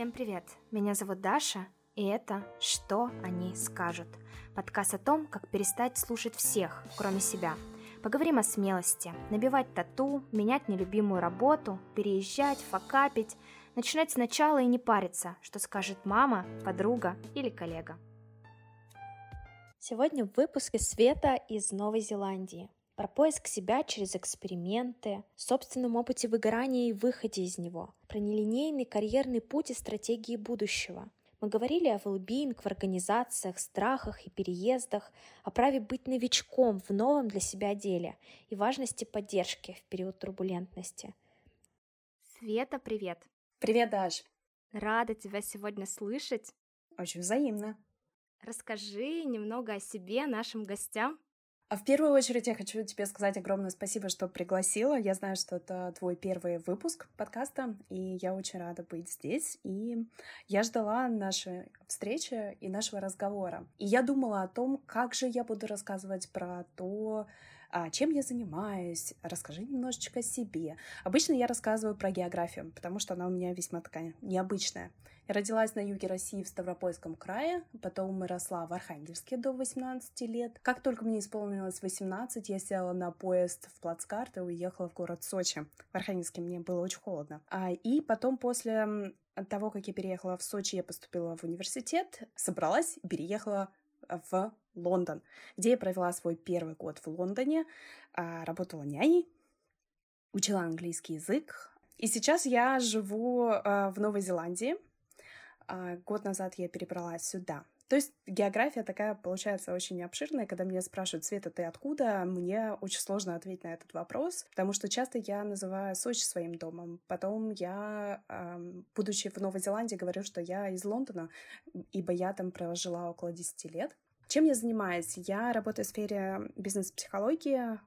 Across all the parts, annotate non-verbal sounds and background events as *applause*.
Всем привет! Меня зовут Даша, и это «Что они скажут?» Подкаст о том, как перестать слушать всех, кроме себя. Поговорим о смелости, набивать тату, менять нелюбимую работу, переезжать, факапить, начинать сначала и не париться, что скажет мама, подруга или коллега. Сегодня в выпуске Света из Новой Зеландии про поиск себя через эксперименты, собственном опыте выгорания и выходе из него, про нелинейный карьерный путь и стратегии будущего. Мы говорили о well в организациях, страхах и переездах, о праве быть новичком в новом для себя деле и важности поддержки в период турбулентности. Света, привет! Привет, Даш! Рада тебя сегодня слышать. Очень взаимно. Расскажи немного о себе нашим гостям. А в первую очередь я хочу тебе сказать огромное спасибо, что пригласила. Я знаю, что это твой первый выпуск подкаста, и я очень рада быть здесь. И я ждала нашей встречи и нашего разговора. И я думала о том, как же я буду рассказывать про то, а, чем я занимаюсь, расскажи немножечко о себе. Обычно я рассказываю про географию, потому что она у меня весьма такая необычная. Родилась на юге России в Ставропольском крае, потом росла в Архангельске до 18 лет. Как только мне исполнилось 18, я села на поезд в Плацкарт и уехала в город Сочи. В Архангельске мне было очень холодно. А, и потом после того, как я переехала в Сочи, я поступила в университет, собралась переехала в Лондон, где я провела свой первый год в Лондоне, а, работала няней, учила английский язык. И сейчас я живу а, в Новой Зеландии, а, год назад я перебралась сюда. То есть география такая получается очень обширная. Когда меня спрашивают, Света, ты откуда? Мне очень сложно ответить на этот вопрос, потому что часто я называю Сочи своим домом. Потом я, будучи в Новой Зеландии, говорю, что я из Лондона, ибо я там прожила около 10 лет. Чем я занимаюсь? Я работаю в сфере бизнес-психологии,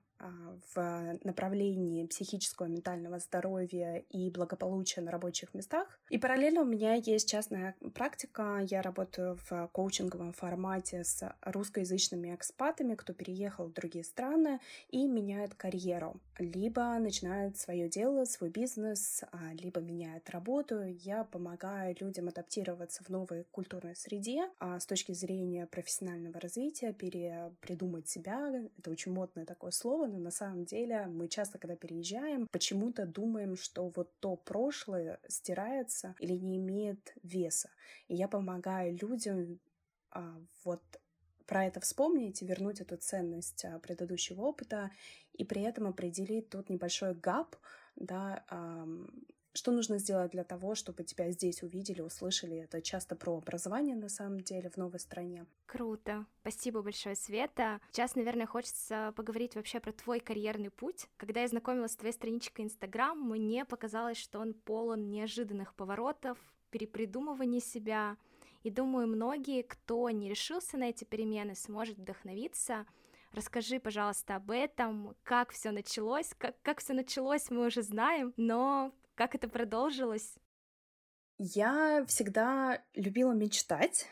в направлении психического ментального здоровья и благополучия на рабочих местах. И параллельно у меня есть частная практика. Я работаю в коучинговом формате с русскоязычными экспатами, кто переехал в другие страны и меняет карьеру. Либо начинает свое дело, свой бизнес, а, либо меняет работу. Я помогаю людям адаптироваться в новой культурной среде а с точки зрения профессионального развития, перепридумать себя. Это очень модное такое слово, но на самом деле мы часто, когда переезжаем, почему-то думаем, что вот то прошлое стирается или не имеет веса. И я помогаю людям а, вот про это вспомнить вернуть эту ценность а, предыдущего опыта, и при этом определить тот небольшой гап, да, что нужно сделать для того, чтобы тебя здесь увидели, услышали? Это часто про образование на самом деле в новой стране. Круто. Спасибо большое, Света. Сейчас, наверное, хочется поговорить вообще про твой карьерный путь. Когда я знакомилась с твоей страничкой Инстаграм, мне показалось, что он полон неожиданных поворотов, перепридумывания себя. И думаю, многие, кто не решился на эти перемены, сможет вдохновиться. Расскажи, пожалуйста, об этом, как все началось. Как, как все началось, мы уже знаем, но как это продолжилось? Я всегда любила мечтать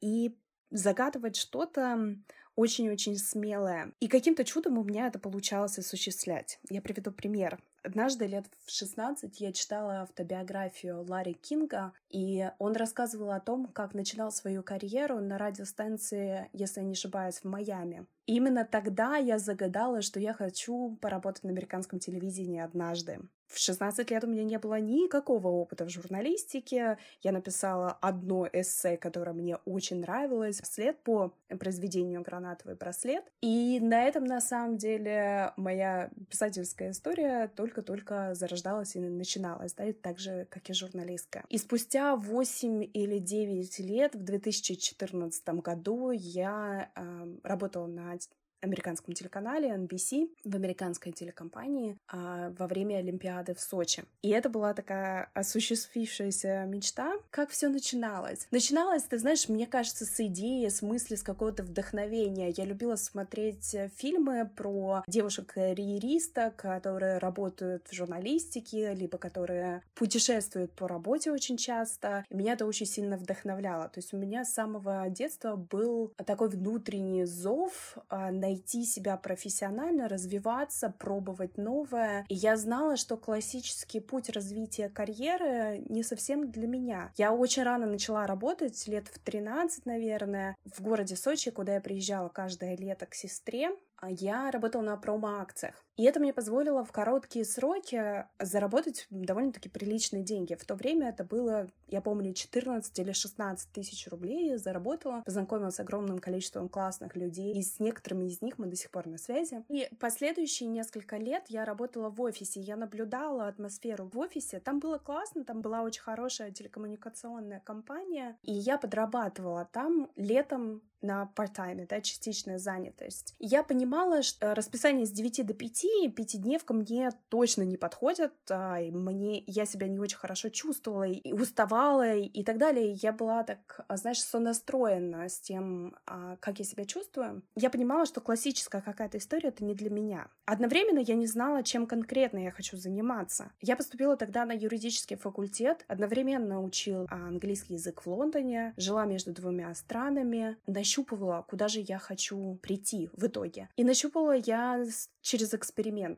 и загадывать что-то очень-очень смелое. И каким-то чудом у меня это получалось осуществлять. Я приведу пример. Однажды лет в 16 я читала автобиографию Ларри Кинга, и он рассказывал о том, как начинал свою карьеру на радиостанции, если я не ошибаюсь, в Майами. И именно тогда я загадала, что я хочу поработать на американском телевидении однажды. В 16 лет у меня не было никакого опыта в журналистике. Я написала одно эссе, которое мне очень нравилось, вслед по произведению «Гранатовый браслет». И на этом, на самом деле, моя писательская история только-только зарождалась и начиналась, да, так же, как и журналистка. И спустя 8 или 9 лет, в 2014 году, я э, работала на американском телеканале NBC в американской телекомпании а, во время Олимпиады в Сочи. И это была такая осуществившаяся мечта. Как все начиналось? Начиналось, ты знаешь, мне кажется, с идеи, с мысли, с какого-то вдохновения. Я любила смотреть фильмы про девушек-карьеристок, которые работают в журналистике, либо которые путешествуют по работе очень часто. И меня это очень сильно вдохновляло. То есть у меня с самого детства был такой внутренний зов а, на найти себя профессионально, развиваться, пробовать новое. И я знала, что классический путь развития карьеры не совсем для меня. Я очень рано начала работать, лет в 13, наверное, в городе Сочи, куда я приезжала каждое лето к сестре. А я работала на промо-акциях. И это мне позволило в короткие сроки заработать довольно-таки приличные деньги. В то время это было, я помню, 14 или 16 тысяч рублей я заработала, познакомилась с огромным количеством классных людей, и с некоторыми из них мы до сих пор на связи. И последующие несколько лет я работала в офисе, я наблюдала атмосферу в офисе. Там было классно, там была очень хорошая телекоммуникационная компания, и я подрабатывала там летом на part-time, да, частичная занятость. Я понимала, что расписание с 9 до 5 пятидневка мне точно не подходит, а, мне я себя не очень хорошо чувствовала и уставала и так далее. Я была так, а, знаешь, сонастроена с тем, а, как я себя чувствую. Я понимала, что классическая какая-то история это не для меня. Одновременно я не знала, чем конкретно я хочу заниматься. Я поступила тогда на юридический факультет, одновременно учил английский язык в Лондоне, жила между двумя странами, нащупывала, куда же я хочу прийти в итоге. И нащупала я через эксперимент.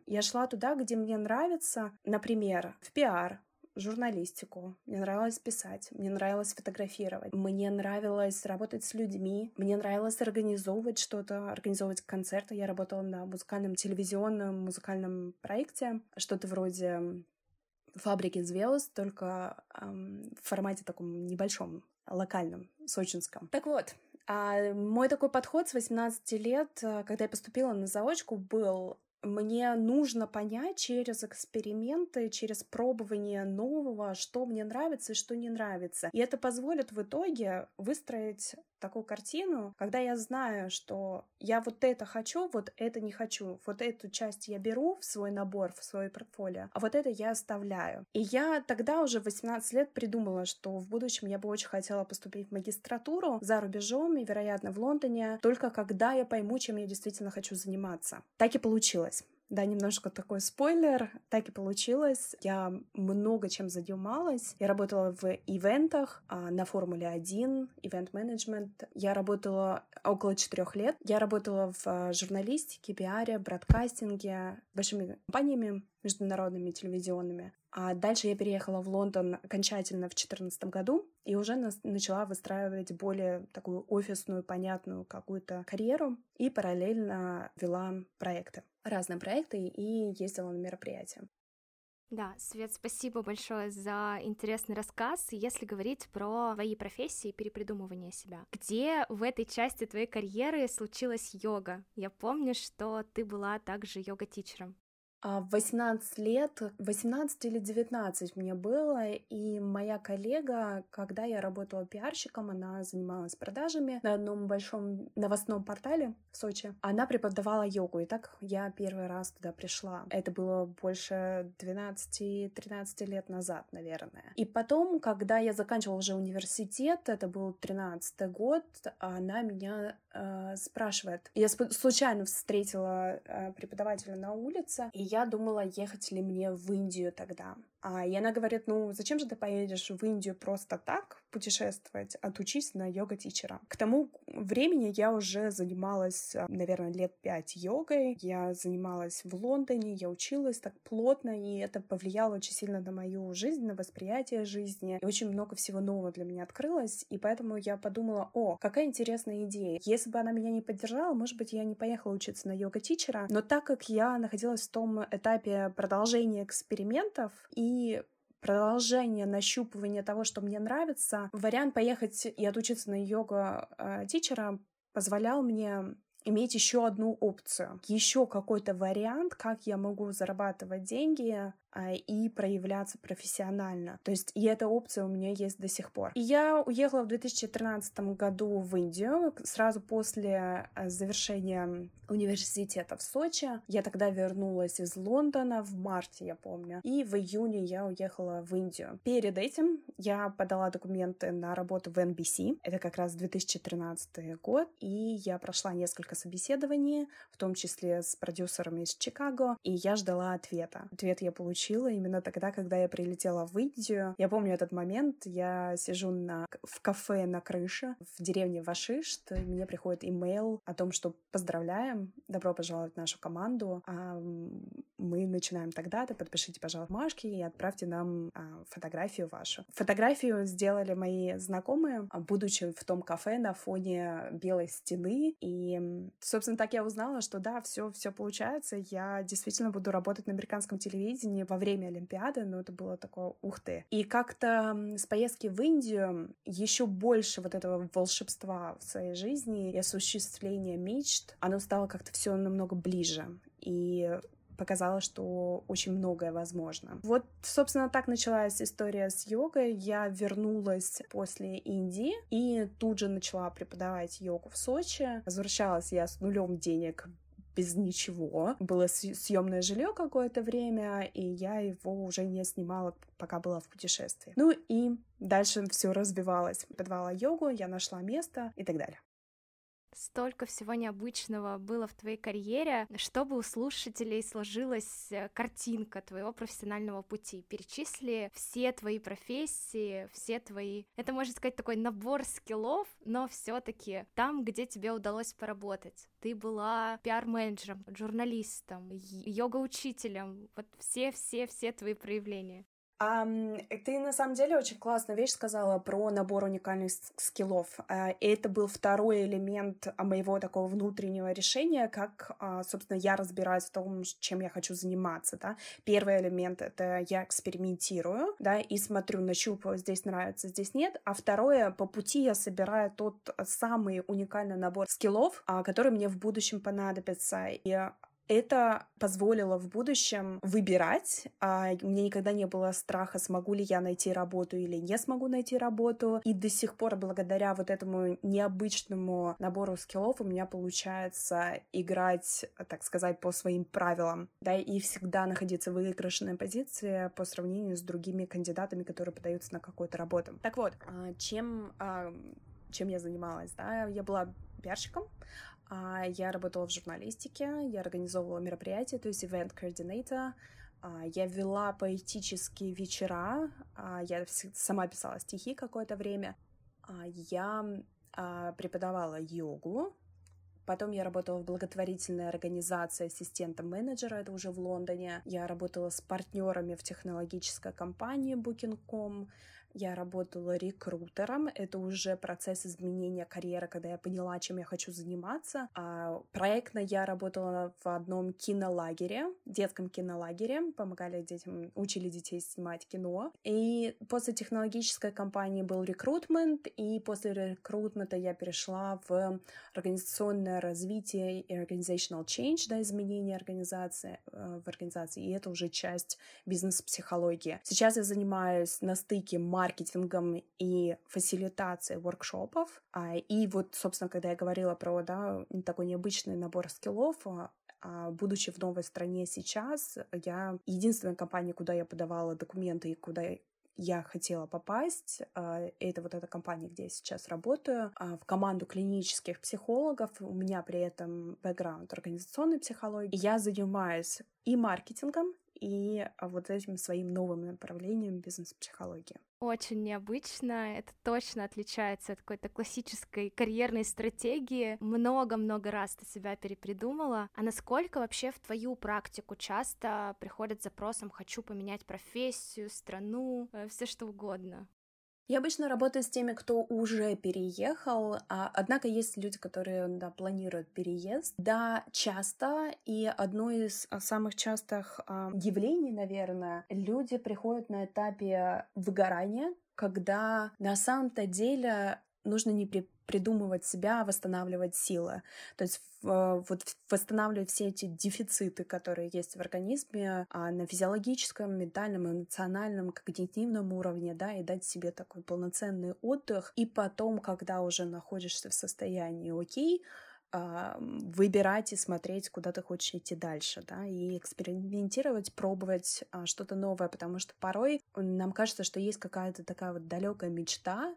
Я шла туда, где мне нравится, например, в пиар, журналистику, мне нравилось писать, мне нравилось фотографировать, мне нравилось работать с людьми, мне нравилось организовывать что-то, организовывать концерты. Я работала на музыкальном телевизионном музыкальном проекте, что-то вроде фабрики звезд, только эм, в формате таком небольшом, локальном, сочинском. Так вот, а мой такой подход с 18 лет, э, когда я поступила на заочку, был мне нужно понять через эксперименты, через пробование нового, что мне нравится и что не нравится. И это позволит в итоге выстроить такую картину, когда я знаю, что я вот это хочу, вот это не хочу, вот эту часть я беру в свой набор, в свой портфолио, а вот это я оставляю. И я тогда уже в 18 лет придумала, что в будущем я бы очень хотела поступить в магистратуру за рубежом и, вероятно, в Лондоне, только когда я пойму, чем я действительно хочу заниматься. Так и получилось. Да, немножко такой спойлер. Так и получилось. Я много чем занималась. Я работала в ивентах а, на Формуле 1, ивент-менеджмент. Я работала около четырех лет. Я работала в а, журналистике, пиаре, бродкастинге, большими компаниями международными телевизионными. А дальше я переехала в Лондон окончательно в 2014 году и уже начала выстраивать более такую офисную, понятную какую-то карьеру и параллельно вела проекты разные проекты и ездила на мероприятия. Да, Свет, спасибо большое за интересный рассказ. Если говорить про твои профессии и перепридумывание себя, где в этой части твоей карьеры случилась йога? Я помню, что ты была также йога-тичером. А в 18 лет, 18 или 19 мне было, и моя коллега, когда я работала пиарщиком, она занималась продажами на одном большом новостном портале в Сочи. Она преподавала йогу, и так я первый раз туда пришла. Это было больше 12-13 лет назад, наверное. И потом, когда я заканчивала уже университет, это был 13 год, она меня э, спрашивает. Я случайно встретила э, преподавателя на улице, и я думала, ехать ли мне в Индию тогда. А, и она говорит, ну, зачем же ты поедешь в Индию просто так путешествовать, отучись на йога-тичера. К тому времени я уже занималась, а, наверное, лет пять йогой. Я занималась в Лондоне, я училась так плотно, и это повлияло очень сильно на мою жизнь, на восприятие жизни. И очень много всего нового для меня открылось, и поэтому я подумала, о, какая интересная идея. Если бы она меня не поддержала, может быть, я не поехала учиться на йога-тичера, но так как я находилась в том этапе продолжения экспериментов и продолжение нащупывания того, что мне нравится, вариант поехать и отучиться на йога-тичера позволял мне иметь еще одну опцию, еще какой-то вариант, как я могу зарабатывать деньги и проявляться профессионально. То есть и эта опция у меня есть до сих пор. И я уехала в 2013 году в Индию, сразу после а, завершения университета в Сочи. Я тогда вернулась из Лондона в марте, я помню. И в июне я уехала в Индию. Перед этим я подала документы на работу в NBC. Это как раз 2013 год. И я прошла несколько собеседований, в том числе с продюсерами из Чикаго. И я ждала ответа. Ответ я получила включила именно тогда, когда я прилетела в Индию. Я помню этот момент, я сижу на, в кафе на крыше в деревне Вашишт, и мне приходит имейл о том, что поздравляем, добро пожаловать в нашу команду, а мы начинаем тогда-то, подпишите, пожалуйста, бумажки и отправьте нам а, фотографию вашу. Фотографию сделали мои знакомые, а, будучи в том кафе на фоне белой стены, и, собственно, так я узнала, что да, все, все получается, я действительно буду работать на американском телевидении во время Олимпиады, но это было такое ух ты. И как-то с поездки в Индию еще больше вот этого волшебства в своей жизни и осуществления мечт, оно стало как-то все намного ближе. И показала, что очень многое возможно. Вот, собственно, так началась история с йогой. Я вернулась после Индии и тут же начала преподавать йогу в Сочи. Возвращалась я с нулем денег без ничего. Было съемное жилье какое-то время, и я его уже не снимала, пока была в путешествии. Ну и дальше все развивалось. Подвала йогу, я нашла место и так далее. Столько всего необычного было в твоей карьере, чтобы у слушателей сложилась э, картинка твоего профессионального пути. Перечисли все твои профессии, все твои... Это, можно сказать, такой набор скиллов, но все таки там, где тебе удалось поработать. Ты была пиар-менеджером, журналистом, йога-учителем, вот все-все-все твои проявления. А, ты на самом деле очень классную вещь сказала про набор уникальных скиллов. А, это был второй элемент а, моего такого внутреннего решения, как, а, собственно, я разбираюсь в том, чем я хочу заниматься. Да? Первый элемент — это я экспериментирую, да, и смотрю, нащупываю, здесь нравится, здесь нет. А второе, по пути я собираю тот самый уникальный набор скиллов, который мне в будущем понадобится. И это позволило в будущем выбирать. А у меня никогда не было страха, смогу ли я найти работу или не смогу найти работу. И до сих пор, благодаря вот этому необычному набору скиллов, у меня получается играть, так сказать, по своим правилам. Да, и всегда находиться в выигрышной позиции по сравнению с другими кандидатами, которые подаются на какую-то работу. Так вот, а, чем, а, чем я занималась? Да? Я была пиарщиком, я работала в журналистике, я организовывала мероприятия, то есть event coordinator, а, я вела поэтические вечера, а, я сама писала стихи какое-то время, я преподавала йогу, Потом я работала в благотворительной организации ассистентом менеджера, это уже в Лондоне. Я работала с партнерами в технологической компании Booking.com. Я работала рекрутером. Это уже процесс изменения карьеры, когда я поняла, чем я хочу заниматься. А проектно я работала в одном кинолагере, детском кинолагере. Помогали детям, учили детей снимать кино. И после технологической компании был рекрутмент, и после рекрутмента я перешла в организационное развитие и organizational change, да, изменение организации э, в организации, и это уже часть бизнес-психологии. Сейчас я занимаюсь на стыке маркетингом и фасилитацией воркшопов. А, и вот, собственно, когда я говорила про да, такой необычный набор скиллов, а, а, будучи в новой стране сейчас, я единственная компания, куда я подавала документы и куда я хотела попасть. Это вот эта компания, где я сейчас работаю, в команду клинических психологов. У меня при этом бэкграунд организационной психологии. Я занимаюсь и маркетингом, и вот этим своим новым направлением бизнес-психологии. Очень необычно, это точно отличается от какой-то классической карьерной стратегии. Много-много раз ты себя перепридумала. А насколько вообще в твою практику часто приходят с запросом «хочу поменять профессию, страну, э, все что угодно»? Я обычно работаю с теми, кто уже переехал, а, однако есть люди, которые да, планируют переезд. Да, часто, и одно из а, самых частых а, явлений, наверное, люди приходят на этапе выгорания, когда на самом-то деле нужно не при придумывать себя, восстанавливать силы. То есть вот восстанавливать все эти дефициты, которые есть в организме а на физиологическом, ментальном, эмоциональном, когнитивном уровне, да, и дать себе такой полноценный отдых. И потом, когда уже находишься в состоянии окей, а, выбирать и смотреть, куда ты хочешь идти дальше, да, и экспериментировать, пробовать а, что-то новое, потому что порой нам кажется, что есть какая-то такая вот далекая мечта,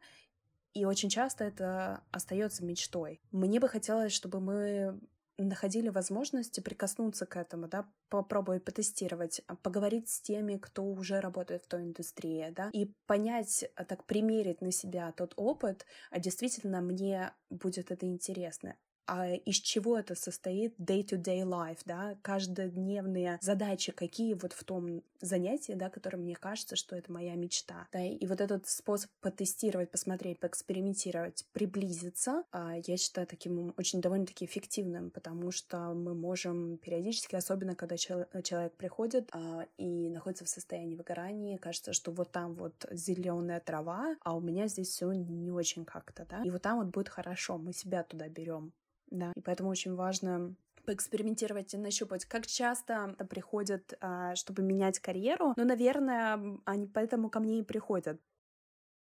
и очень часто это остается мечтой. Мне бы хотелось, чтобы мы находили возможности прикоснуться к этому, да, попробовать потестировать, поговорить с теми, кто уже работает в той индустрии, да, и понять, а, так примерить на себя тот опыт, а действительно мне будет это интересно а из чего это состоит day-to-day life, да, каждодневные задачи, какие вот в том занятии, да, которое мне кажется, что это моя мечта, да, и вот этот способ потестировать, посмотреть, поэкспериментировать, приблизиться, а, я считаю таким очень довольно-таки эффективным, потому что мы можем периодически, особенно когда человек приходит а, и находится в состоянии выгорания, кажется, что вот там вот зеленая трава, а у меня здесь все не очень как-то, да, и вот там вот будет хорошо, мы себя туда берем, да, и поэтому очень важно поэкспериментировать и нащупать, как часто приходят, а, чтобы менять карьеру. Но, наверное, они поэтому ко мне и приходят.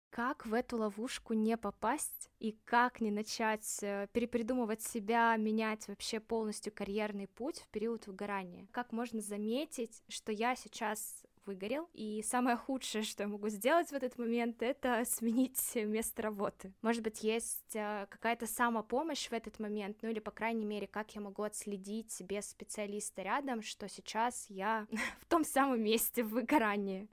Как в эту ловушку не попасть и как не начать э, перепридумывать себя, менять вообще полностью карьерный путь в период выгорания? Как можно заметить, что я сейчас выгорел, и самое худшее, что я могу сделать в этот момент, это сменить место работы. Может быть, есть э, какая-то самопомощь в этот момент, ну или, по крайней мере, как я могу отследить без специалиста рядом, что сейчас я *laughs* в том самом месте в выгорании.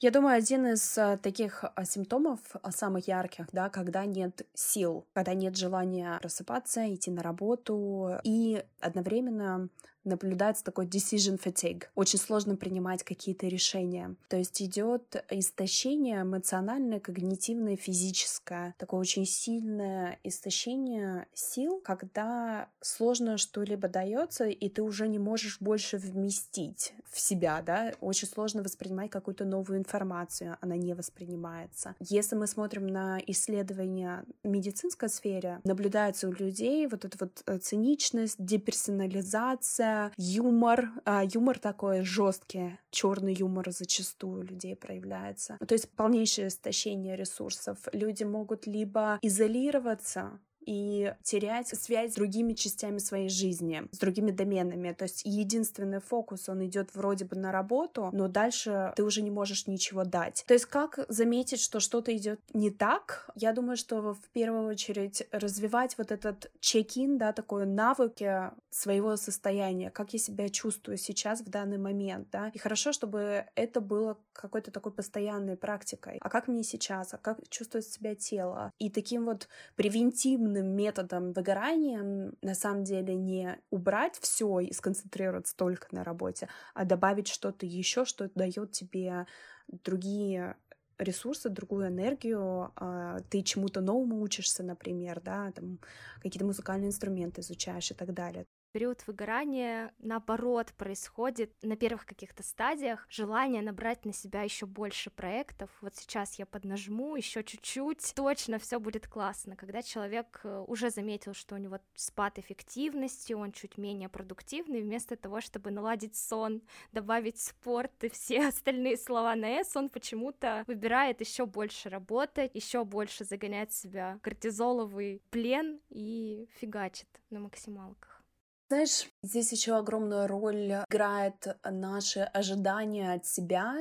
Я думаю, один из а, таких а, симптомов самых ярких, да, когда нет сил, когда нет желания просыпаться, идти на работу, и одновременно наблюдается такой decision fatigue. Очень сложно принимать какие-то решения. То есть идет истощение эмоциональное, когнитивное, физическое. Такое очень сильное истощение сил, когда сложно что-либо дается, и ты уже не можешь больше вместить в себя, да, очень сложно воспринимать какую-то новую информацию, она не воспринимается. Если мы смотрим на исследования в медицинской сфере, наблюдается у людей вот эта вот э, циничность, деперсонализация, юмор, а, юмор такой жесткий, черный юмор зачастую у людей проявляется. То есть полнейшее истощение ресурсов. Люди могут либо изолироваться и терять связь с другими частями своей жизни, с другими доменами. То есть единственный фокус, он идет вроде бы на работу, но дальше ты уже не можешь ничего дать. То есть как заметить, что что-то идет не так? Я думаю, что в первую очередь развивать вот этот чек-ин, да, такой навыки своего состояния, как я себя чувствую сейчас в данный момент, да, и хорошо, чтобы это было какой-то такой постоянной практикой. А как мне сейчас? А как чувствует себя тело? И таким вот превентивным эффективным методом выгорания на самом деле не убрать все и сконцентрироваться только на работе, а добавить что-то еще, что дает тебе другие ресурсы, другую энергию, а, ты чему-то новому учишься, например, да, там какие-то музыкальные инструменты изучаешь и так далее период выгорания, наоборот, происходит на первых каких-то стадиях желание набрать на себя еще больше проектов. Вот сейчас я поднажму еще чуть-чуть, точно все будет классно. Когда человек э, уже заметил, что у него спад эффективности, он чуть менее продуктивный, вместо того, чтобы наладить сон, добавить спорт и все *laughs* остальные слова на «с», он почему-то выбирает еще больше работать, еще больше загонять себя кортизоловый плен и фигачит на максималках. Знаешь, здесь еще огромную роль играет наши ожидания от себя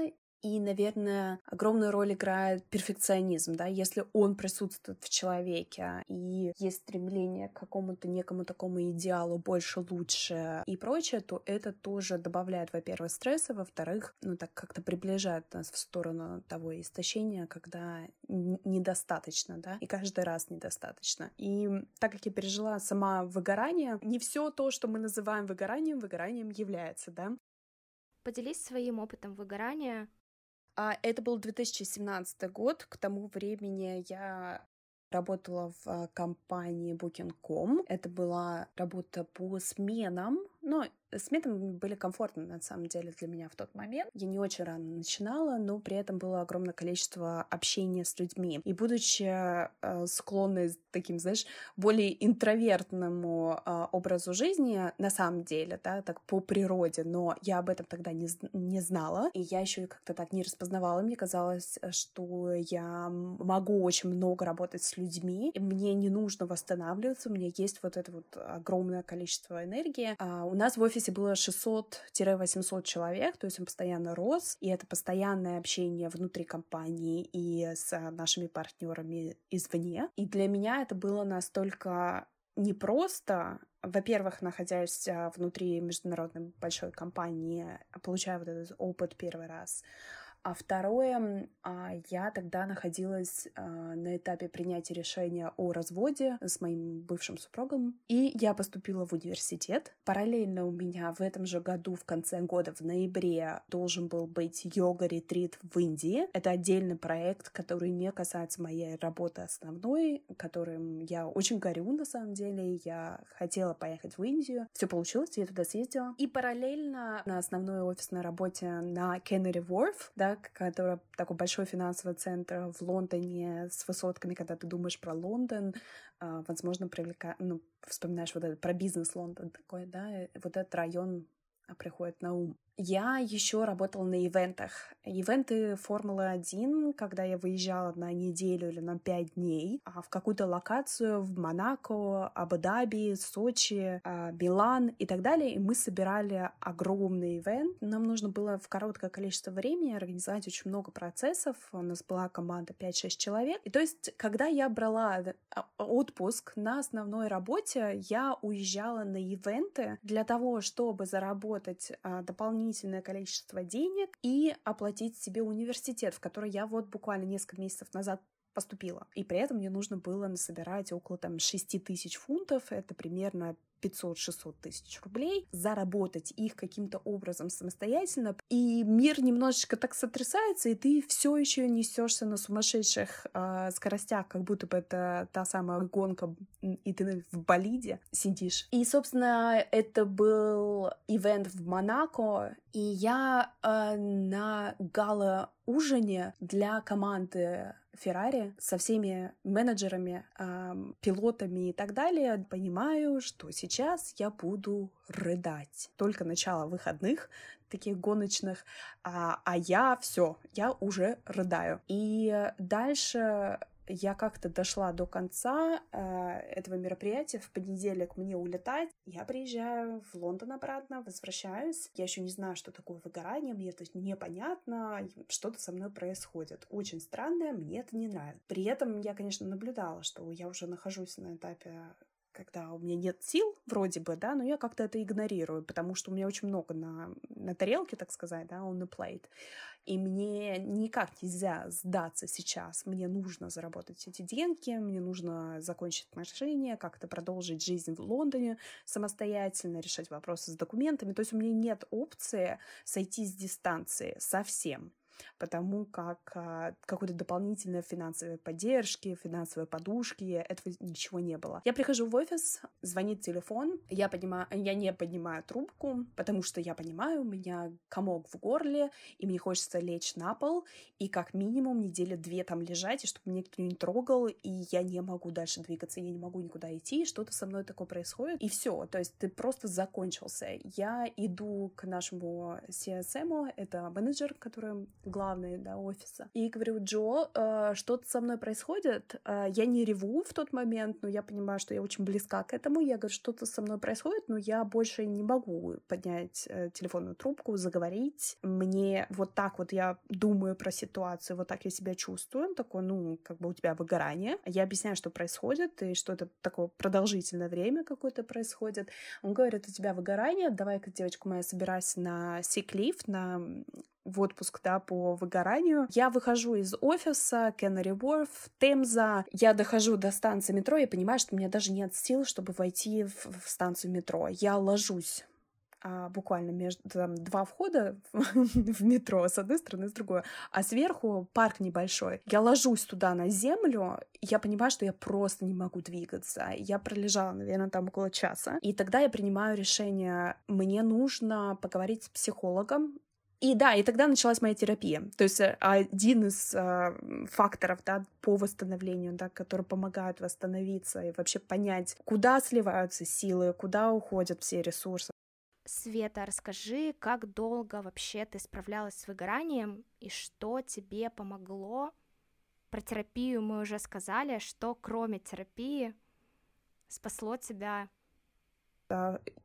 и, наверное, огромную роль играет перфекционизм, да, если он присутствует в человеке, и есть стремление к какому-то некому такому идеалу больше, лучше и прочее, то это тоже добавляет, во-первых, стресса, во-вторых, ну так как-то приближает нас в сторону того истощения, когда недостаточно, да, и каждый раз недостаточно. И так как я пережила сама выгорание, не все то, что мы называем выгоранием, выгоранием является, да. Поделись своим опытом выгорания а это был 2017 год. К тому времени я работала в а, компании Booking.com. Это была работа по сменам, но Сметы были комфортны, на самом деле, для меня в тот момент. Я не очень рано начинала, но при этом было огромное количество общения с людьми. И будучи э, склонной таким, знаешь, более интровертному э, образу жизни, на самом деле, да, так по природе, но я об этом тогда не, не знала, и я еще как-то так не распознавала. Мне казалось, что я могу очень много работать с людьми, мне не нужно восстанавливаться, у меня есть вот это вот огромное количество энергии. А у нас в офисе было 600-800 человек, то есть он постоянно рос, и это постоянное общение внутри компании и с нашими партнерами извне. И для меня это было настолько не просто, во-первых, находясь а, внутри международной большой компании, получая вот этот опыт первый раз, а второе, а, я тогда находилась а, на этапе принятия решения о разводе с моим бывшим супругом, и я поступила в университет. Параллельно у меня в этом же году, в конце года, в ноябре, должен был быть йога-ретрит в Индии. Это отдельный проект, который не касается моей работы основной, которым я очень горю, на самом деле. Я хотела поехать в Индию. Все получилось, я туда съездила. И параллельно на основной офисной работе на Canary Wharf, да, который такой большой финансовый центр в Лондоне с высотками, когда ты думаешь про Лондон, а, возможно, привлека... ну, вспоминаешь вот это про бизнес Лондон такой, да, вот этот район приходит на ум. Я еще работала на ивентах. Ивенты Формулы-1, когда я выезжала на неделю или на пять дней а в какую-то локацию в Монако, Абу-Даби, Сочи, а, Милан и так далее. И мы собирали огромный ивент. Нам нужно было в короткое количество времени организовать очень много процессов. У нас была команда 5-6 человек. И то есть, когда я брала а, отпуск на основной работе, я уезжала на ивенты для того, чтобы заработать дополнительные дополнительное количество денег и оплатить себе университет, в который я вот буквально несколько месяцев назад поступила. И при этом мне нужно было насобирать около там 6 тысяч фунтов, это примерно 500-600 тысяч рублей, заработать их каким-то образом самостоятельно, и мир немножечко так сотрясается, и ты все еще несешься на сумасшедших э, скоростях, как будто бы это та самая гонка, и ты в болиде сидишь. И, собственно, это был ивент в Монако, и я э, на гала-ужине для команды Феррари со всеми менеджерами, пилотами и так далее, понимаю, что сейчас я буду рыдать. Только начало выходных, таких гоночных, а, а я все, я уже рыдаю. И дальше я как-то дошла до конца э, этого мероприятия. В понедельник мне улетать. Я приезжаю в Лондон обратно, возвращаюсь. Я еще не знаю, что такое выгорание. Мне это непонятно. Что-то со мной происходит. Очень странное. Мне это не нравится. При этом я, конечно, наблюдала, что я уже нахожусь на этапе когда у меня нет сил, вроде бы, да, но я как-то это игнорирую, потому что у меня очень много на, на тарелке, так сказать, да, on the plate. И мне никак нельзя сдаться сейчас. Мне нужно заработать эти деньги, мне нужно закончить отношения, как-то продолжить жизнь в Лондоне самостоятельно, решать вопросы с документами. То есть у меня нет опции сойти с дистанции совсем потому как а, какой-то дополнительной финансовой поддержки, финансовой подушки, этого ничего не было. Я прихожу в офис, звонит телефон, я, понимаю, я не поднимаю трубку, потому что я понимаю, у меня комок в горле, и мне хочется лечь на пол, и как минимум недели две там лежать, и чтобы меня никто не трогал, и я не могу дальше двигаться, я не могу никуда идти, что-то со мной такое происходит, и все, то есть ты просто закончился. Я иду к нашему CSM, это менеджер, который главный, да, офиса. И говорю, Джо, э, что-то со мной происходит. Э, я не реву в тот момент, но я понимаю, что я очень близка к этому. Я говорю, что-то со мной происходит, но я больше не могу поднять э, телефонную трубку, заговорить. Мне вот так вот я думаю про ситуацию, вот так я себя чувствую. Он такой, ну, как бы у тебя выгорание. Я объясняю, что происходит, и что это такое продолжительное время какое-то происходит. Он говорит, у тебя выгорание, давай-ка, девочка моя, собирайся на leave, на в отпуск, да, по выгоранию. Я выхожу из офиса, Canary Wharf, Темза. Я дохожу до станции метро и понимаю, что у меня даже нет сил, чтобы войти в, в станцию метро. Я ложусь а, буквально между там, два входа *laughs* в метро, с одной стороны, с другой, а сверху парк небольшой. Я ложусь туда на землю, я понимаю, что я просто не могу двигаться. Я пролежала, наверное, там около часа. И тогда я принимаю решение, мне нужно поговорить с психологом, и да, и тогда началась моя терапия. То есть э, один из э, факторов да, по восстановлению, да, который помогает восстановиться и вообще понять, куда сливаются силы, куда уходят все ресурсы. Света, расскажи, как долго вообще ты справлялась с выгоранием и что тебе помогло? Про терапию мы уже сказали, что кроме терапии спасло тебя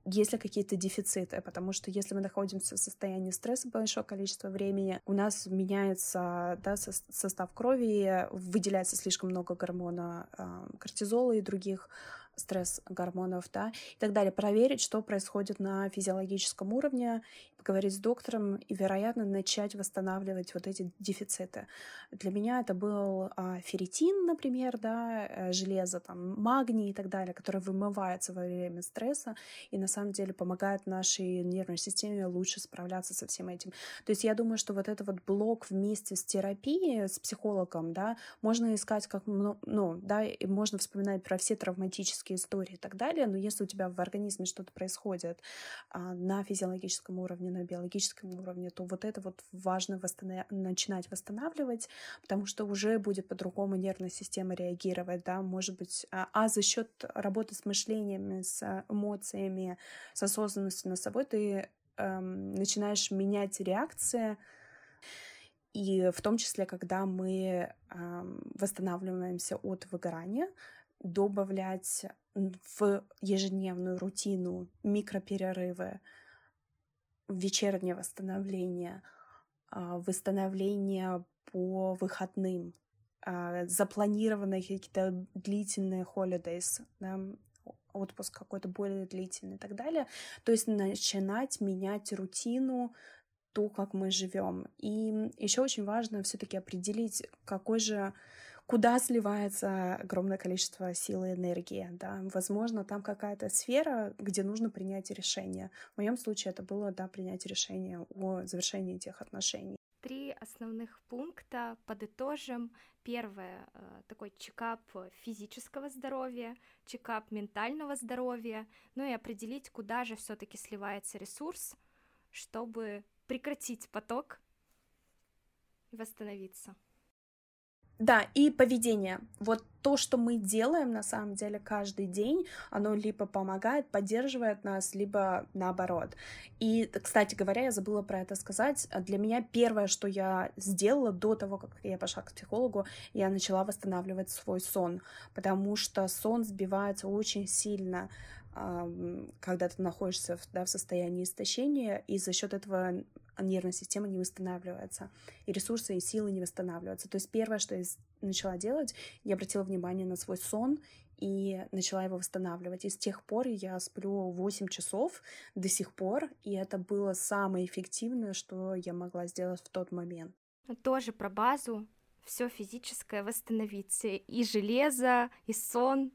есть ли какие-то дефициты, потому что если мы находимся в состоянии стресса большое количество времени, у нас меняется да, состав крови, выделяется слишком много гормона э, кортизола и других стресс гормонов, да, и так далее, проверить, что происходит на физиологическом уровне, поговорить с доктором и, вероятно, начать восстанавливать вот эти дефициты. Для меня это был а, ферритин, например, да, э, железо, там, магний и так далее, который вымывается во время стресса и на самом деле помогает нашей нервной системе лучше справляться со всем этим. То есть я думаю, что вот этот вот блок вместе с терапией, с психологом, да, можно искать как, ну, да, и можно вспоминать про все травматические истории и так далее, но если у тебя в организме что-то происходит а, на физиологическом уровне, на биологическом уровне, то вот это вот важно восстанов... начинать восстанавливать, потому что уже будет по-другому нервная система реагировать, да, может быть, а, а за счет работы с мышлением, с эмоциями, с осознанностью на собой ты эм, начинаешь менять реакции, и в том числе, когда мы эм, восстанавливаемся от выгорания, добавлять в ежедневную рутину микроперерывы, вечернее восстановление, а, восстановление по выходным, а, запланированные какие-то длительные holidays, да, отпуск какой-то более длительный и так далее. То есть начинать менять рутину, то, как мы живем. И еще очень важно все-таки определить, какой же куда сливается огромное количество силы и энергии, да. Возможно, там какая-то сфера, где нужно принять решение. В моем случае это было, да, принять решение о завершении этих отношений. Три основных пункта подытожим. Первое э, — такой чекап физического здоровья, чекап ментального здоровья, ну и определить, куда же все таки сливается ресурс, чтобы прекратить поток и восстановиться. Да, и поведение. Вот то, что мы делаем на самом деле каждый день, оно либо помогает, поддерживает нас, либо наоборот. И, кстати говоря, я забыла про это сказать. Для меня первое, что я сделала до того, как я пошла к психологу, я начала восстанавливать свой сон, потому что сон сбивается очень сильно когда ты находишься да, в состоянии истощения, и за счет этого нервная система не восстанавливается, и ресурсы и силы не восстанавливаются. То есть первое, что я начала делать, я обратила внимание на свой сон и начала его восстанавливать. И с тех пор я сплю 8 часов до сих пор, и это было самое эффективное, что я могла сделать в тот момент. Тоже про базу, все физическое восстановиться, и железо, и сон,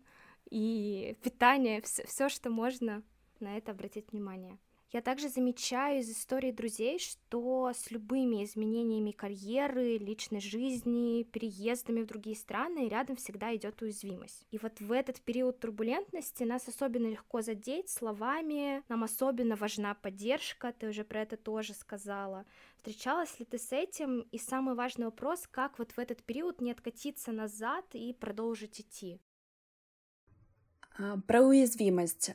и питание, все, что можно на это обратить внимание. Я также замечаю из истории друзей, что с любыми изменениями карьеры, личной жизни, переездами в другие страны рядом всегда идет уязвимость. И вот в этот период турбулентности нас особенно легко задеть словами, нам особенно важна поддержка, ты уже про это тоже сказала. Встречалась ли ты с этим? И самый важный вопрос, как вот в этот период не откатиться назад и продолжить идти? А, про уязвимость.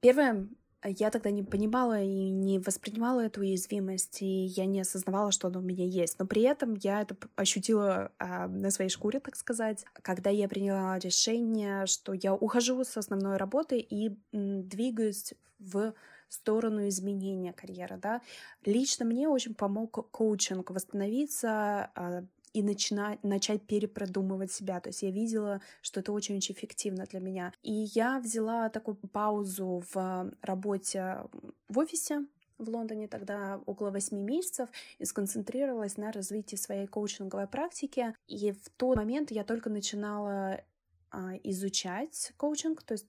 Первое, я тогда не понимала и не воспринимала эту уязвимость, и я не осознавала, что она у меня есть. Но при этом я это ощутила а, на своей шкуре, так сказать, когда я приняла решение, что я ухожу с основной работы и двигаюсь в сторону изменения карьеры, да. Лично мне очень помог коучинг восстановиться, а, и начинать, начать перепродумывать себя. То есть я видела, что это очень-очень эффективно для меня. И я взяла такую паузу в работе в офисе, в Лондоне тогда около восьми месяцев и сконцентрировалась на развитии своей коучинговой практики. И в тот момент я только начинала а, изучать коучинг, то есть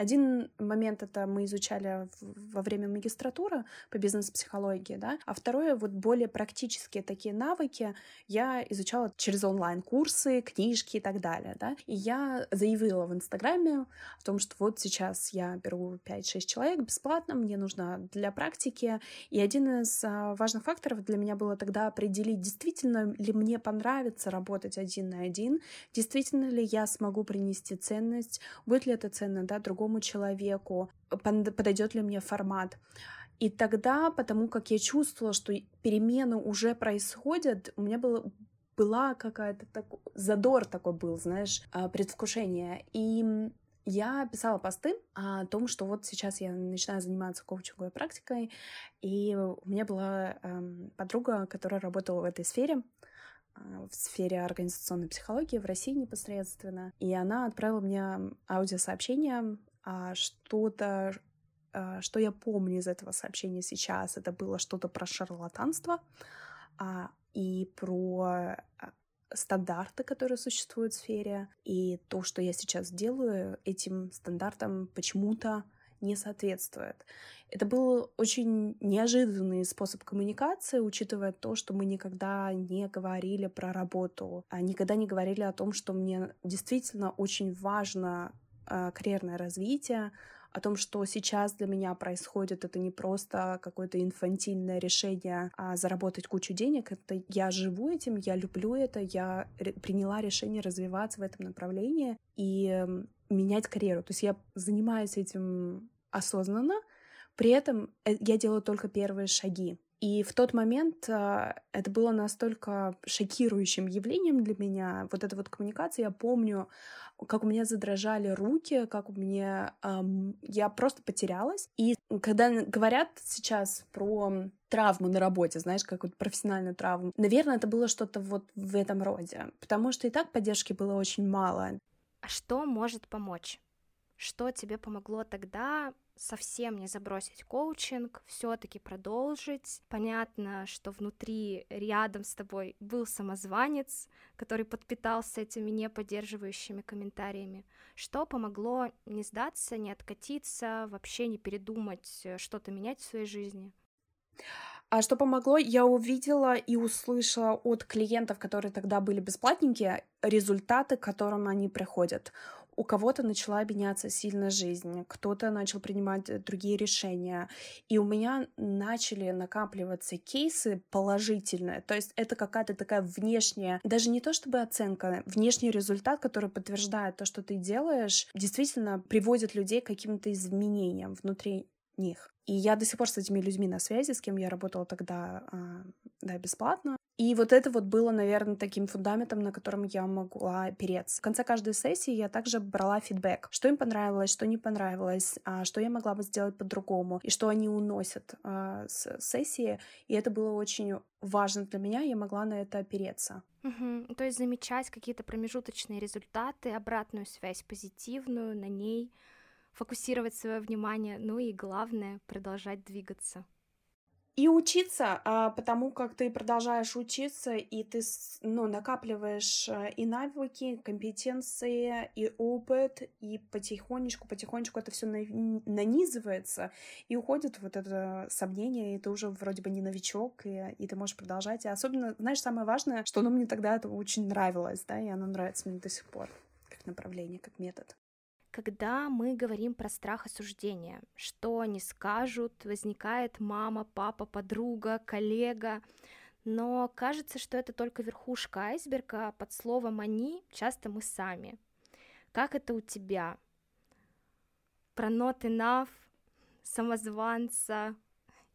один момент это мы изучали во время магистратуры по бизнес-психологии, да, а второе, вот более практические такие навыки я изучала через онлайн-курсы, книжки и так далее, да. И я заявила в Инстаграме о том, что вот сейчас я беру 5-6 человек бесплатно, мне нужно для практики. И один из а, важных факторов для меня было тогда определить, действительно ли мне понравится работать один на один, действительно ли я смогу принести ценность, будет ли это ценно, да, другому другому человеку, подойдет ли мне формат. И тогда, потому как я чувствовала, что перемены уже происходят, у меня было, была какая-то так, задор такой был, знаешь, а, предвкушение. И я писала посты о том, что вот сейчас я начинаю заниматься коучинговой практикой, и у меня была эм, подруга, которая работала в этой сфере, а, в сфере организационной психологии в России непосредственно. И она отправила мне аудиосообщение, что-то, а, что я помню из этого сообщения сейчас. Это было что-то про шарлатанство и про стандарты, которые существуют в сфере, и то, что я сейчас делаю, этим стандартам почему-то не соответствует. Это был очень неожиданный способ коммуникации, учитывая то, что мы никогда не говорили про работу, а никогда не говорили о том, что мне действительно очень важно карьерное развитие, о том, что сейчас для меня происходит, это не просто какое-то инфантильное решение а заработать кучу денег, это я живу этим, я люблю это, я приняла решение развиваться в этом направлении и менять карьеру. То есть я занимаюсь этим осознанно, при этом э, я делаю только первые шаги. И в тот момент э, это было настолько шокирующим явлением для меня, вот эта вот коммуникация, я помню, как у меня задрожали руки, как у меня... Эм, я просто потерялась. И когда говорят сейчас про травму на работе, знаешь, как вот профессиональную травму, наверное, это было что-то вот в этом роде, потому что и так поддержки было очень мало. А что может помочь? Что тебе помогло тогда совсем не забросить коучинг, все-таки продолжить. Понятно, что внутри рядом с тобой был самозванец, который подпитался этими неподдерживающими комментариями. Что помогло не сдаться, не откатиться, вообще не передумать э, что-то менять в своей жизни? А что помогло, я увидела и услышала от клиентов, которые тогда были бесплатненькие, результаты, к которым они приходят у кого-то начала меняться сильно жизнь, кто-то начал принимать э, другие решения, и у меня начали накапливаться кейсы положительные, то есть это какая-то такая внешняя, даже не то чтобы оценка, внешний результат, который подтверждает то, что ты делаешь, действительно приводит людей к каким-то изменениям внутри них. И я до сих пор с этими людьми на связи, с кем я работала тогда а, да, бесплатно. И вот это вот было, наверное, таким фундаментом, на котором я могла опереться. В конце каждой сессии я также брала фидбэк, что им понравилось, что не понравилось, а, что я могла бы сделать по-другому, и что они уносят а, с сессии. И это было очень важно для меня, я могла на это опереться. Угу. То есть замечать какие-то промежуточные результаты, обратную связь позитивную на ней, фокусировать свое внимание, ну и главное, продолжать двигаться. И учиться, а, потому как ты продолжаешь учиться, и ты ну, накапливаешь э, и навыки, компетенции, и опыт, и потихонечку, потихонечку это все нанизывается, и уходит вот это сомнение, и ты уже вроде бы не новичок, и, и ты можешь продолжать. И особенно, знаешь, самое важное, что оно мне тогда это очень нравилось, да, и оно нравится мне до сих пор как направление, как метод когда мы говорим про страх осуждения, что они скажут, возникает мама, папа, подруга, коллега, но кажется, что это только верхушка айсберга, а под словом «они» часто мы сами. Как это у тебя? Про not enough, самозванца,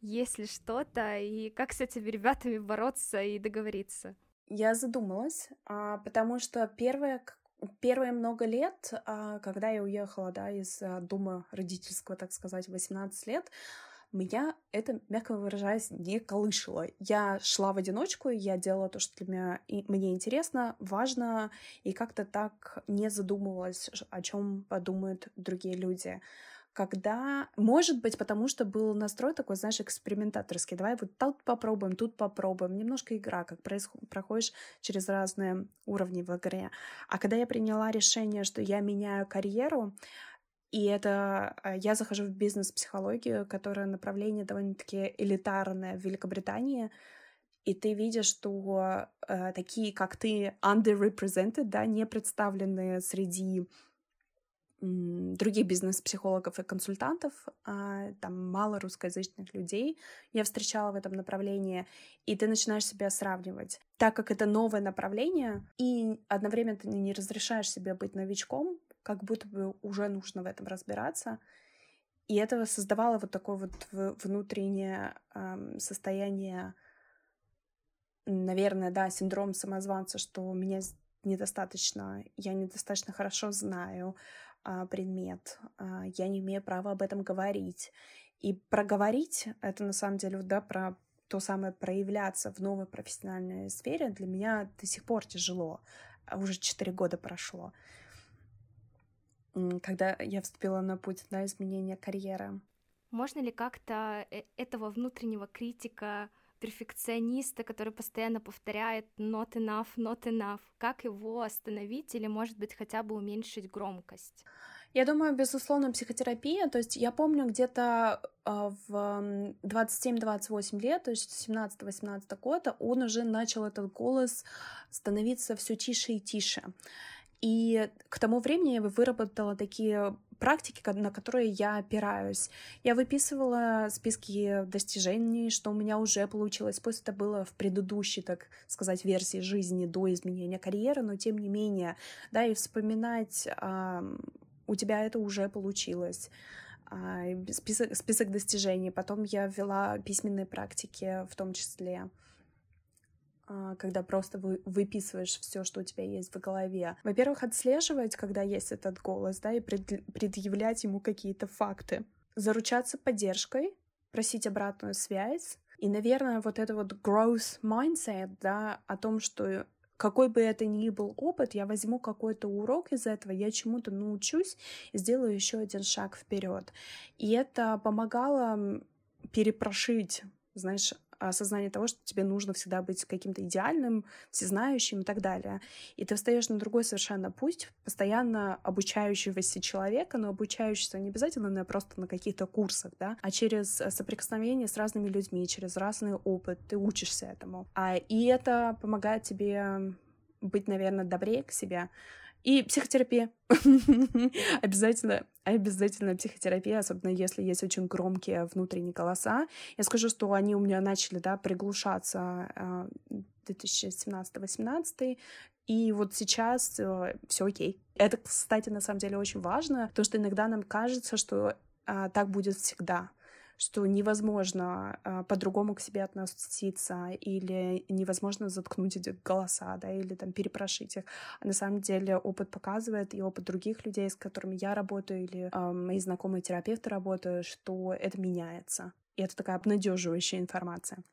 есть ли что-то, и как с этими ребятами бороться и договориться? Я задумалась, а, потому что первое, Первые много лет, а, когда я уехала, да, из а, дома родительского, так сказать, 18 лет, меня это, мягко выражаясь, не колышило. Я шла в одиночку, я делала то, что для меня и мне интересно, важно, и как-то так не задумывалась, о чем подумают другие люди когда, может быть, потому что был настрой такой, знаешь, экспериментаторский. Давай вот тут попробуем, тут попробуем. Немножко игра, как происходит, проходишь через разные уровни в игре. А когда я приняла решение, что я меняю карьеру, и это э, я захожу в бизнес-психологию, которое направление довольно-таки элитарное в Великобритании, и ты видишь, что э, такие, как ты, underrepresented, да, не представленные среди других бизнес-психологов и консультантов, а, там мало русскоязычных людей я встречала в этом направлении, и ты начинаешь себя сравнивать. Так как это новое направление, и одновременно ты не разрешаешь себе быть новичком, как будто бы уже нужно в этом разбираться, и это создавало вот такое вот внутреннее состояние, наверное, да, синдром самозванца, что меня недостаточно, я недостаточно хорошо знаю, предмет, а, я не имею права об этом говорить. И проговорить это на самом деле да, про то самое проявляться в новой профессиональной сфере для меня до сих пор тяжело. А уже четыре года прошло, когда я вступила на путь на изменение карьеры. Можно ли как-то э, этого внутреннего критика, перфекциониста, который постоянно повторяет not enough, not enough, как его остановить или, может быть, хотя бы уменьшить громкость? Я думаю, безусловно, психотерапия. То есть я помню где-то э, в 27-28 лет, то есть 17-18 года, он уже начал этот голос становиться все тише и тише. И к тому времени я выработала такие практики, на которые я опираюсь. Я выписывала списки достижений, что у меня уже получилось. Пусть это было в предыдущей, так сказать, версии жизни до изменения карьеры, но тем не менее, да, и вспоминать у тебя это уже получилось а, список, список достижений. Потом я ввела письменные практики, в том числе а, когда просто вы, выписываешь все, что у тебя есть в голове. Во-первых, отслеживать, когда есть этот голос, да, и пред, предъявлять ему какие-то факты. Заручаться поддержкой, просить обратную связь. И, наверное, вот это вот growth mindset, да, о том, что какой бы это ни был опыт, я возьму какой-то урок из этого, я чему-то научусь и сделаю еще один шаг вперед. И это помогало перепрошить, знаешь, осознание того, что тебе нужно всегда быть каким-то идеальным, всезнающим и так далее. И ты встаешь на другой совершенно путь, постоянно обучающегося человека, но обучающегося не обязательно на, просто на каких-то курсах, да, а через соприкосновение с разными людьми, через разный опыт, ты учишься этому. А, и это помогает тебе быть, наверное, добрее к себе, и психотерапия. *laughs* обязательно, обязательно психотерапия, особенно если есть очень громкие внутренние голоса. Я скажу, что они у меня начали, да, приглушаться 2017-18, э, и вот сейчас э, все окей. Это, кстати, на самом деле очень важно, потому что иногда нам кажется, что э, так будет всегда что невозможно э, по-другому к себе относиться или невозможно заткнуть эти голоса, да, или там перепрошить их. А на самом деле опыт показывает, и опыт других людей, с которыми я работаю, или э, мои знакомые терапевты работают, что это меняется. И это такая обнадеживающая информация.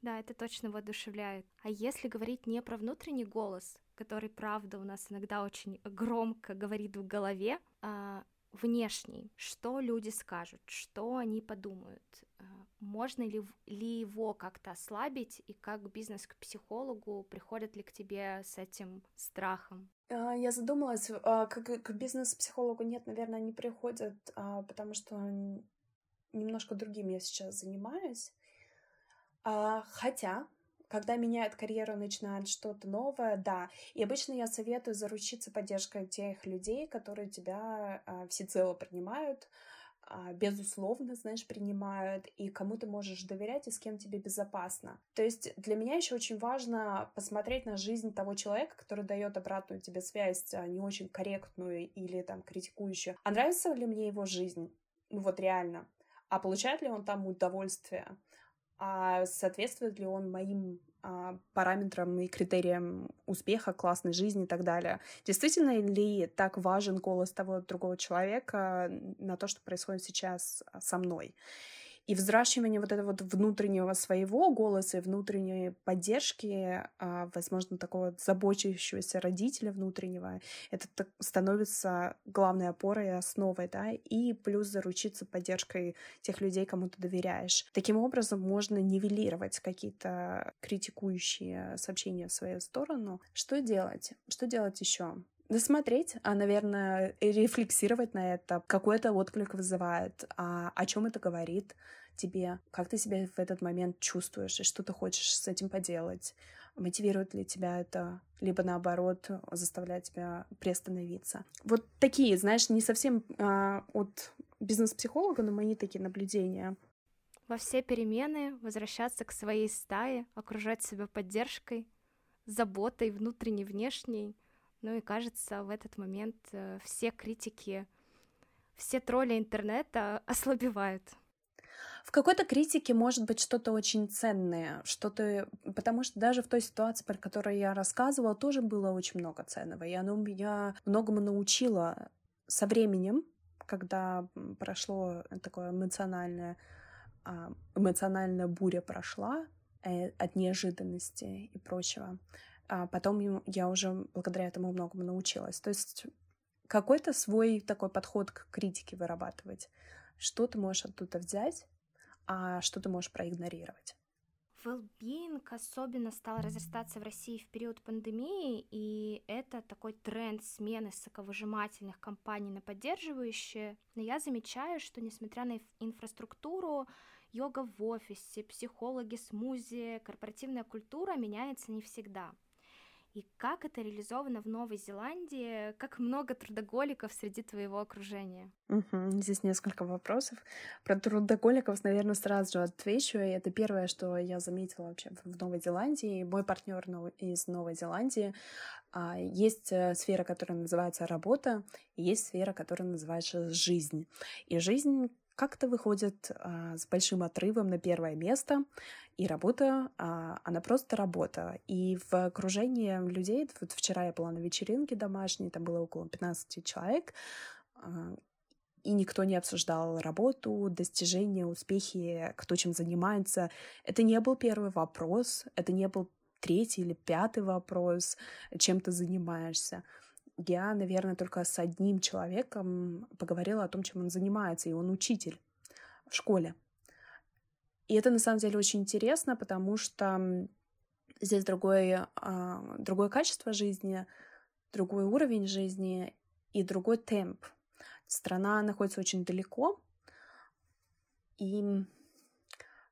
Да, это точно воодушевляет. А если говорить не про внутренний голос, который, правда, у нас иногда очень громко говорит в голове, а внешний, что люди скажут, что они подумают, э, можно ли, ли его как-то ослабить, и как бизнес к психологу, приходят ли к тебе с этим страхом? А, я задумалась, а, к бизнес-психологу нет, наверное, не приходят, а, потому что немножко другим я сейчас занимаюсь. Хотя когда меняют карьеру, начинают что-то новое, да. И обычно я советую заручиться поддержкой тех людей, которые тебя э, всецело принимают, э, безусловно, знаешь, принимают, и кому ты можешь доверять, и с кем тебе безопасно. То есть для меня еще очень важно посмотреть на жизнь того человека, который дает обратную тебе связь, не очень корректную или там критикующую. А нравится ли мне его жизнь? Ну вот реально. А получает ли он там удовольствие? А соответствует ли он моим а, параметрам и критериям успеха, классной жизни и так далее. Действительно ли так важен голос того другого человека на то, что происходит сейчас со мной? И взращивание вот этого вот внутреннего своего голоса и внутренней поддержки, а, возможно, такого заботящегося родителя внутреннего, это становится главной опорой и основой, да, и плюс заручиться поддержкой тех людей, кому ты доверяешь. Таким образом можно нивелировать какие-то критикующие сообщения в свою сторону. Что делать? Что делать еще? Досмотреть, а, наверное, рефлексировать на это, какой это отклик вызывает, а, о чем это говорит тебе, как ты себя в этот момент чувствуешь? И что ты хочешь с этим поделать, мотивирует ли тебя это, либо наоборот заставляет тебя приостановиться. Вот такие, знаешь, не совсем а, от бизнес-психолога, но мои такие наблюдения. Во все перемены возвращаться к своей стае, окружать себя поддержкой, заботой внутренней, внешней, ну и кажется, в этот момент э, все критики, все тролли интернета *laughs* ослабевают. В какой-то критике может быть что-то очень ценное, что-то, потому что даже в той ситуации, про которую я рассказывала, тоже было очень много ценного, и оно меня многому научило со временем, когда прошло такое эмоциональное а, эмоциональная буря прошла э, от неожиданности и прочего, а потом я уже благодаря этому многому научилась. То есть какой-то свой такой подход к критике вырабатывать. Что ты можешь оттуда взять, а что ты можешь проигнорировать. Well-being особенно стал разрастаться в России в период пандемии, и это такой тренд смены соковыжимательных компаний на поддерживающие. Но я замечаю, что несмотря на инфраструктуру, йога в офисе, психологи, смузи, корпоративная культура меняется не всегда и как это реализовано в Новой Зеландии, как много трудоголиков среди твоего окружения? Угу, здесь несколько вопросов. Про трудоголиков, наверное, сразу же отвечу. И это первое, что я заметила вообще в Новой Зеландии. Мой партнер из Новой Зеландии. А, есть э, сфера, которая называется работа, и есть сфера, которая называется жизнь. И жизнь как-то выходит а, с большим отрывом на первое место, и работа, а, она просто работа. И в окружении людей, вот вчера я была на вечеринке домашней, там было около 15 человек, а, и никто не обсуждал работу, достижения, успехи, кто чем занимается. Это не был первый вопрос, это не был третий или пятый вопрос, чем ты занимаешься я, наверное, только с одним человеком поговорила о том, чем он занимается, и он учитель в школе. И это на самом деле очень интересно, потому что здесь другое, а, другое качество жизни, другой уровень жизни и другой темп. Страна находится очень далеко, и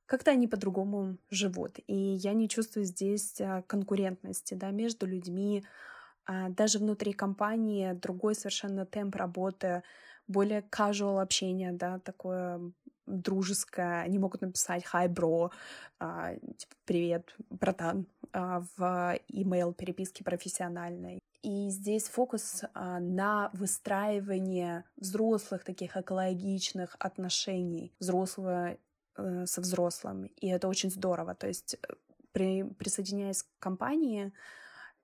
как-то они по-другому живут. И я не чувствую здесь а, конкурентности да, между людьми, даже внутри компании другой совершенно темп работы, более casual общение, да, такое дружеское. Они могут написать «Hi, bro», а, типа «Привет, братан» а, в email переписке профессиональной. И здесь фокус а, на выстраивание взрослых таких экологичных отношений взрослого э, со взрослым. И это очень здорово. То есть э, при, присоединяясь к компании,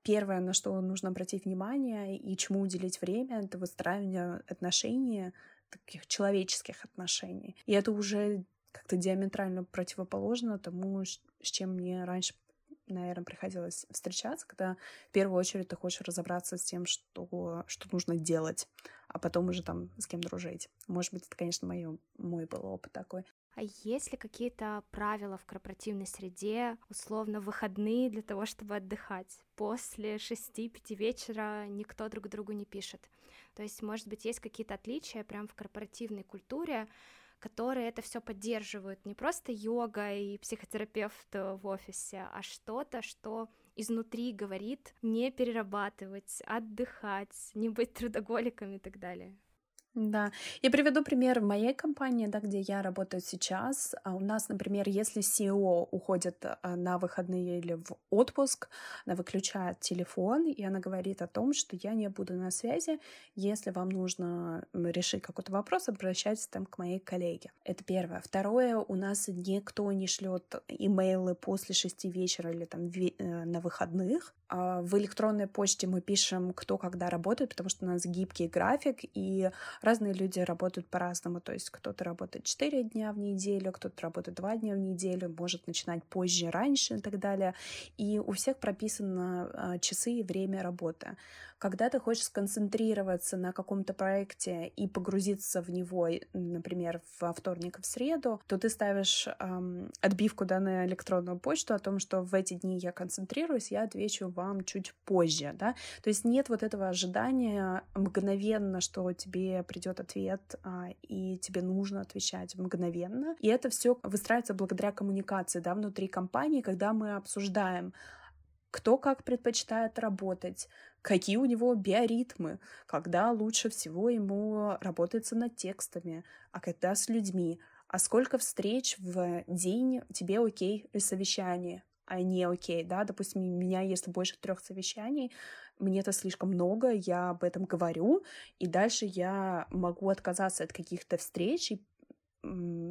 первое, на что нужно обратить внимание и чему уделить время, это выстраивание отношений, таких человеческих отношений. И это уже как-то диаметрально противоположно тому, с чем мне раньше наверное, приходилось встречаться, когда в первую очередь ты хочешь разобраться с тем, что, что нужно делать, а потом уже там с кем дружить. Может быть, это, конечно, моё, мой был опыт такой. А есть ли какие-то правила в корпоративной среде, условно, выходные для того, чтобы отдыхать? После шести-пяти вечера никто друг другу не пишет. То есть, может быть, есть какие-то отличия прям в корпоративной культуре, которые это все поддерживают. Не просто йога и психотерапевт в офисе, а что-то, что изнутри говорит не перерабатывать, отдыхать, не быть трудоголиками и так далее. Да, я приведу пример в моей компании, да, где я работаю сейчас. А у нас, например, если CEO уходит а, на выходные или в отпуск, она выключает телефон, и она говорит о том, что я не буду на связи. Если вам нужно решить какой-то вопрос, обращайтесь там к моей коллеге. Это первое. Второе, у нас никто не шлет имейлы после шести вечера или там э, на выходных. А в электронной почте мы пишем, кто когда работает, потому что у нас гибкий график, и разные люди работают по-разному. То есть кто-то работает 4 дня в неделю, кто-то работает 2 дня в неделю, может начинать позже, раньше и так далее. И у всех прописаны а, часы и время работы. Когда ты хочешь сконцентрироваться на каком-то проекте и погрузиться в него, например, во вторник, в среду, то ты ставишь эм, отбивку да, на электронную почту о том, что в эти дни я концентрируюсь, я отвечу вам чуть позже, да. То есть нет вот этого ожидания мгновенно, что тебе придет ответ, а, и тебе нужно отвечать мгновенно. И это все выстраивается благодаря коммуникации, да, внутри компании, когда мы обсуждаем, кто как предпочитает работать, какие у него биоритмы, когда лучше всего ему работается над текстами, а когда с людьми, а сколько встреч в день тебе окей совещание, а не окей, да, допустим, у меня если больше трех совещаний, мне это слишком много, я об этом говорю, и дальше я могу отказаться от каких-то встреч и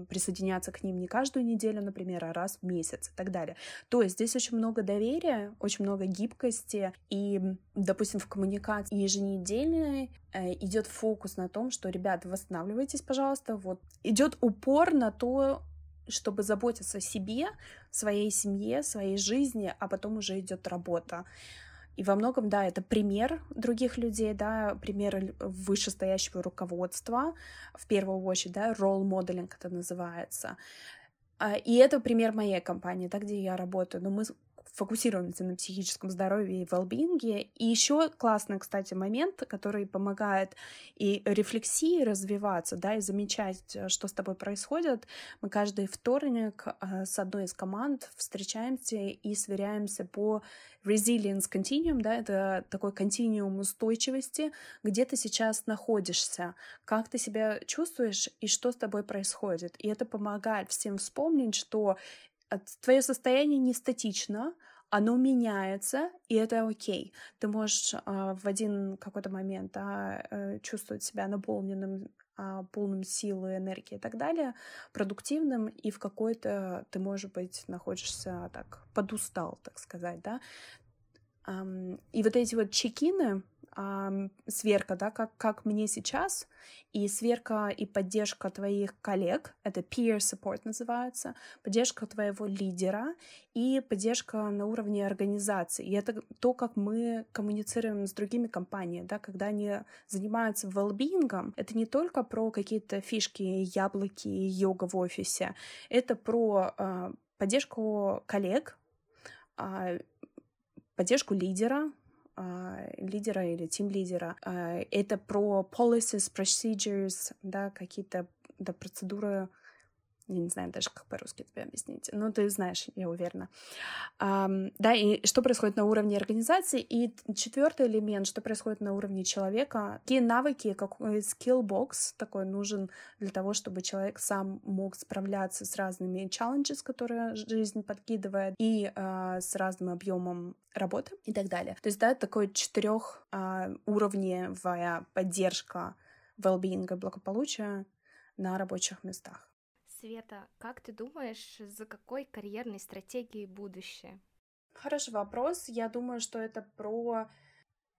присоединяться к ним не каждую неделю, например, а раз в месяц и так далее. То есть здесь очень много доверия, очень много гибкости, и, допустим, в коммуникации еженедельной э, идет фокус на том, что, ребята, восстанавливайтесь, пожалуйста, вот идет упор на то, чтобы заботиться о себе, своей семье, своей жизни, а потом уже идет работа. И во многом, да, это пример других людей, да, пример вышестоящего руководства, в первую очередь, да, role modeling это называется. А, и это пример моей компании, да, где я работаю. Но мы фокусируемся на психическом здоровье и well И еще классный, кстати, момент, который помогает и рефлексии развиваться, да, и замечать, э, что с тобой происходит. Мы каждый вторник э, с одной из команд встречаемся и сверяемся по resilience continuum, да, это такой континуум устойчивости, где ты сейчас находишься, как ты себя чувствуешь и что с тобой происходит. И это помогает всем вспомнить, что твое состояние не статично, оно меняется, и это окей. Ты можешь а, в один какой-то момент а, э, чувствовать себя наполненным а, полным силы, энергии и так далее, продуктивным, и в какой-то ты, может быть, находишься так подустал, так сказать, да. И вот эти вот чекины, сверка, да, как, как мне сейчас, и сверка и поддержка твоих коллег, это peer support называется, поддержка твоего лидера и поддержка на уровне организации. И это то, как мы коммуницируем с другими компаниями, да, когда они занимаются well-being, это не только про какие-то фишки, яблоки, йога в офисе, это про э, поддержку коллег, э, поддержку лидера, а, лидера или тим-лидера. А, это про policies, procedures, да, какие-то да, процедуры я не знаю даже, как по-русски тебе объяснить. Но ты знаешь, я уверена. Um, да, и что происходит на уровне организации. И четвертый элемент, что происходит на уровне человека. Какие навыки, какой skillbox такой нужен для того, чтобы человек сам мог справляться с разными challenges, которые жизнь подкидывает, и uh, с разным объемом работы и так далее. То есть, да, такой четырех uh, уровневая поддержка well-being и благополучия на рабочих местах. Света, как ты думаешь, за какой карьерной стратегией будущее? Хороший вопрос. Я думаю, что это про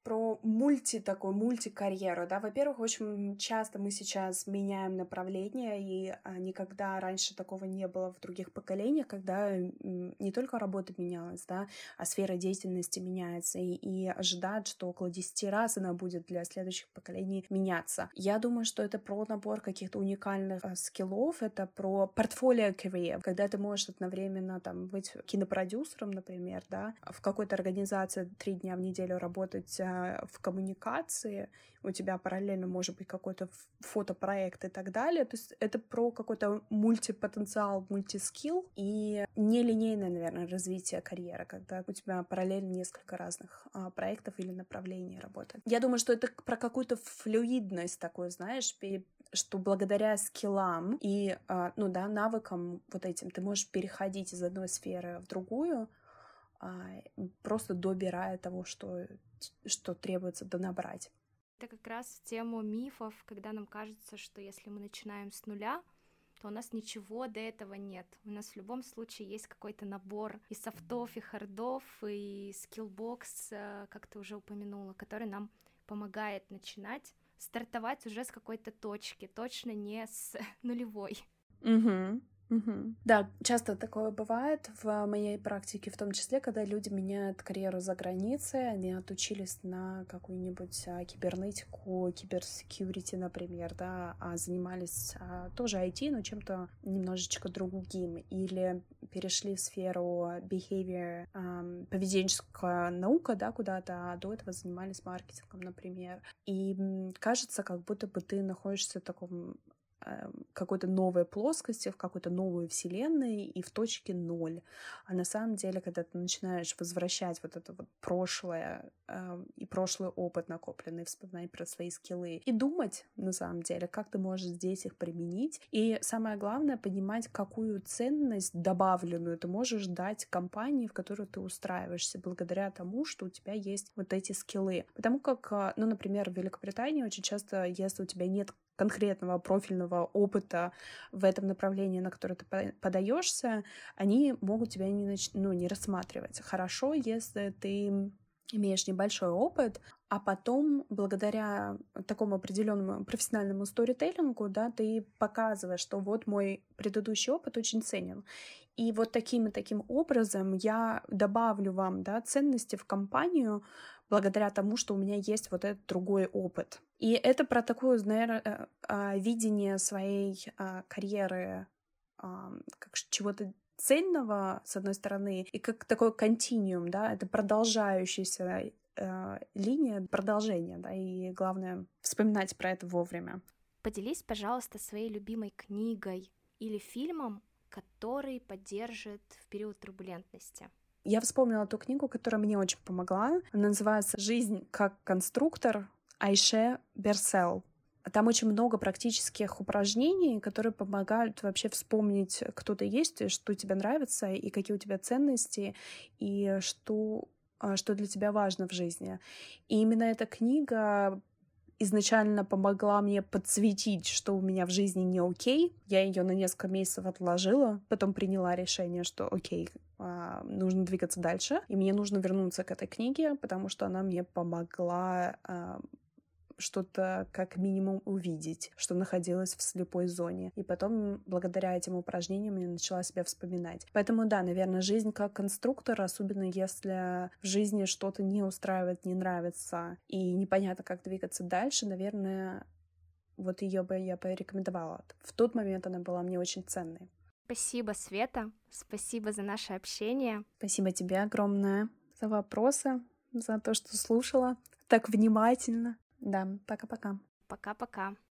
про мульти такой мультикарьеру, да, во-первых, очень часто мы сейчас меняем направление, и а, никогда раньше такого не было в других поколениях, когда не только работа менялась, да, а сфера деятельности меняется, и, и ожидать, что около 10 раз она будет для следующих поколений меняться. Я думаю, что это про набор каких-то уникальных а, скиллов, это про портфолио career, когда ты можешь одновременно там быть кинопродюсером, например, да, в какой-то организации три дня в неделю работать а, в коммуникации, у тебя параллельно может быть какой-то фотопроект и так далее. То есть это про какой-то мультипотенциал, мультискилл и нелинейное, наверное, развитие карьеры, когда у тебя параллельно несколько разных а, проектов или направлений работы. Я думаю, что это про какую-то флюидность такую, знаешь, что благодаря skill ам и, а, ну да, навыкам вот этим ты можешь переходить из одной сферы в другую, а, просто добирая того, что, что требуется донабрать. Это как раз тему мифов, когда нам кажется, что если мы начинаем с нуля, то у нас ничего до этого нет. У нас в любом случае есть какой-то набор и софтов, и hard ов, и skill box, э, как ты уже упомянула, который нам помогает начинать, стартовать уже с какой-то точки, точно не с *laughs* нулевой. Угу. Угу. Да, часто такое бывает в моей практике, в том числе, когда люди меняют карьеру за границей, они отучились на какую-нибудь а, кибернетику, киберсекьюрити, например, да, а занимались а, тоже IT, но чем-то немножечко другим, или перешли в сферу behavior, а, поведенческая наука, да, куда-то, а до этого занимались маркетингом, например. И кажется, как будто бы ты находишься в таком какой-то новой плоскости, в какой-то новой вселенной и в точке ноль. А на самом деле, когда ты начинаешь возвращать вот это вот прошлое э, и прошлый опыт накопленный, вспоминать про свои скиллы и думать, на самом деле, как ты можешь здесь их применить. И самое главное, понимать, какую ценность добавленную ты можешь дать компании, в которую ты устраиваешься, благодаря тому, что у тебя есть вот эти скиллы. Потому как, э, ну, например, в Великобритании очень часто, если у тебя нет конкретного профильного опыта в этом направлении, на которое ты подаешься, они могут тебя не, нач... ну, не рассматривать. Хорошо, если ты имеешь небольшой опыт, а потом, благодаря такому определенному профессиональному сторителлингу, да, ты показываешь, что вот мой предыдущий опыт очень ценен. И вот таким и таким образом я добавлю вам да, ценности в компанию благодаря тому, что у меня есть вот этот другой опыт. И это про такое, наверное, э, а, видение своей а, карьеры как чего-то цельного, с одной стороны, и как такой континуум, да, это продолжающаяся э, линия продолжения, да, и главное вспоминать про это вовремя. Поделись, пожалуйста, своей любимой книгой или фильмом, который поддержит в период турбулентности. Я вспомнила ту книгу, которая мне очень помогла. Она называется «Жизнь как конструктор» Айше Берсел. Там очень много практических упражнений, которые помогают вообще вспомнить, кто ты есть, что тебе нравится, и какие у тебя ценности, и что, а, что для тебя важно в жизни. И именно эта книга изначально помогла мне подсветить, что у меня в жизни не окей. Я ее на несколько месяцев отложила, потом приняла решение, что окей, а, нужно двигаться дальше, и мне нужно вернуться к этой книге, потому что она мне помогла а, что-то как минимум увидеть, что находилось в слепой зоне. И потом, благодаря этим упражнениям, я начала себя вспоминать. Поэтому, да, наверное, жизнь как конструктор, особенно если в жизни что-то не устраивает, не нравится, и непонятно, как двигаться дальше, наверное, вот ее бы я порекомендовала. В тот момент она была мне очень ценной. Спасибо, Света. Спасибо за наше общение. Спасибо тебе огромное за вопросы, за то, что слушала так внимательно. Да, пока-пока. Пока-пока.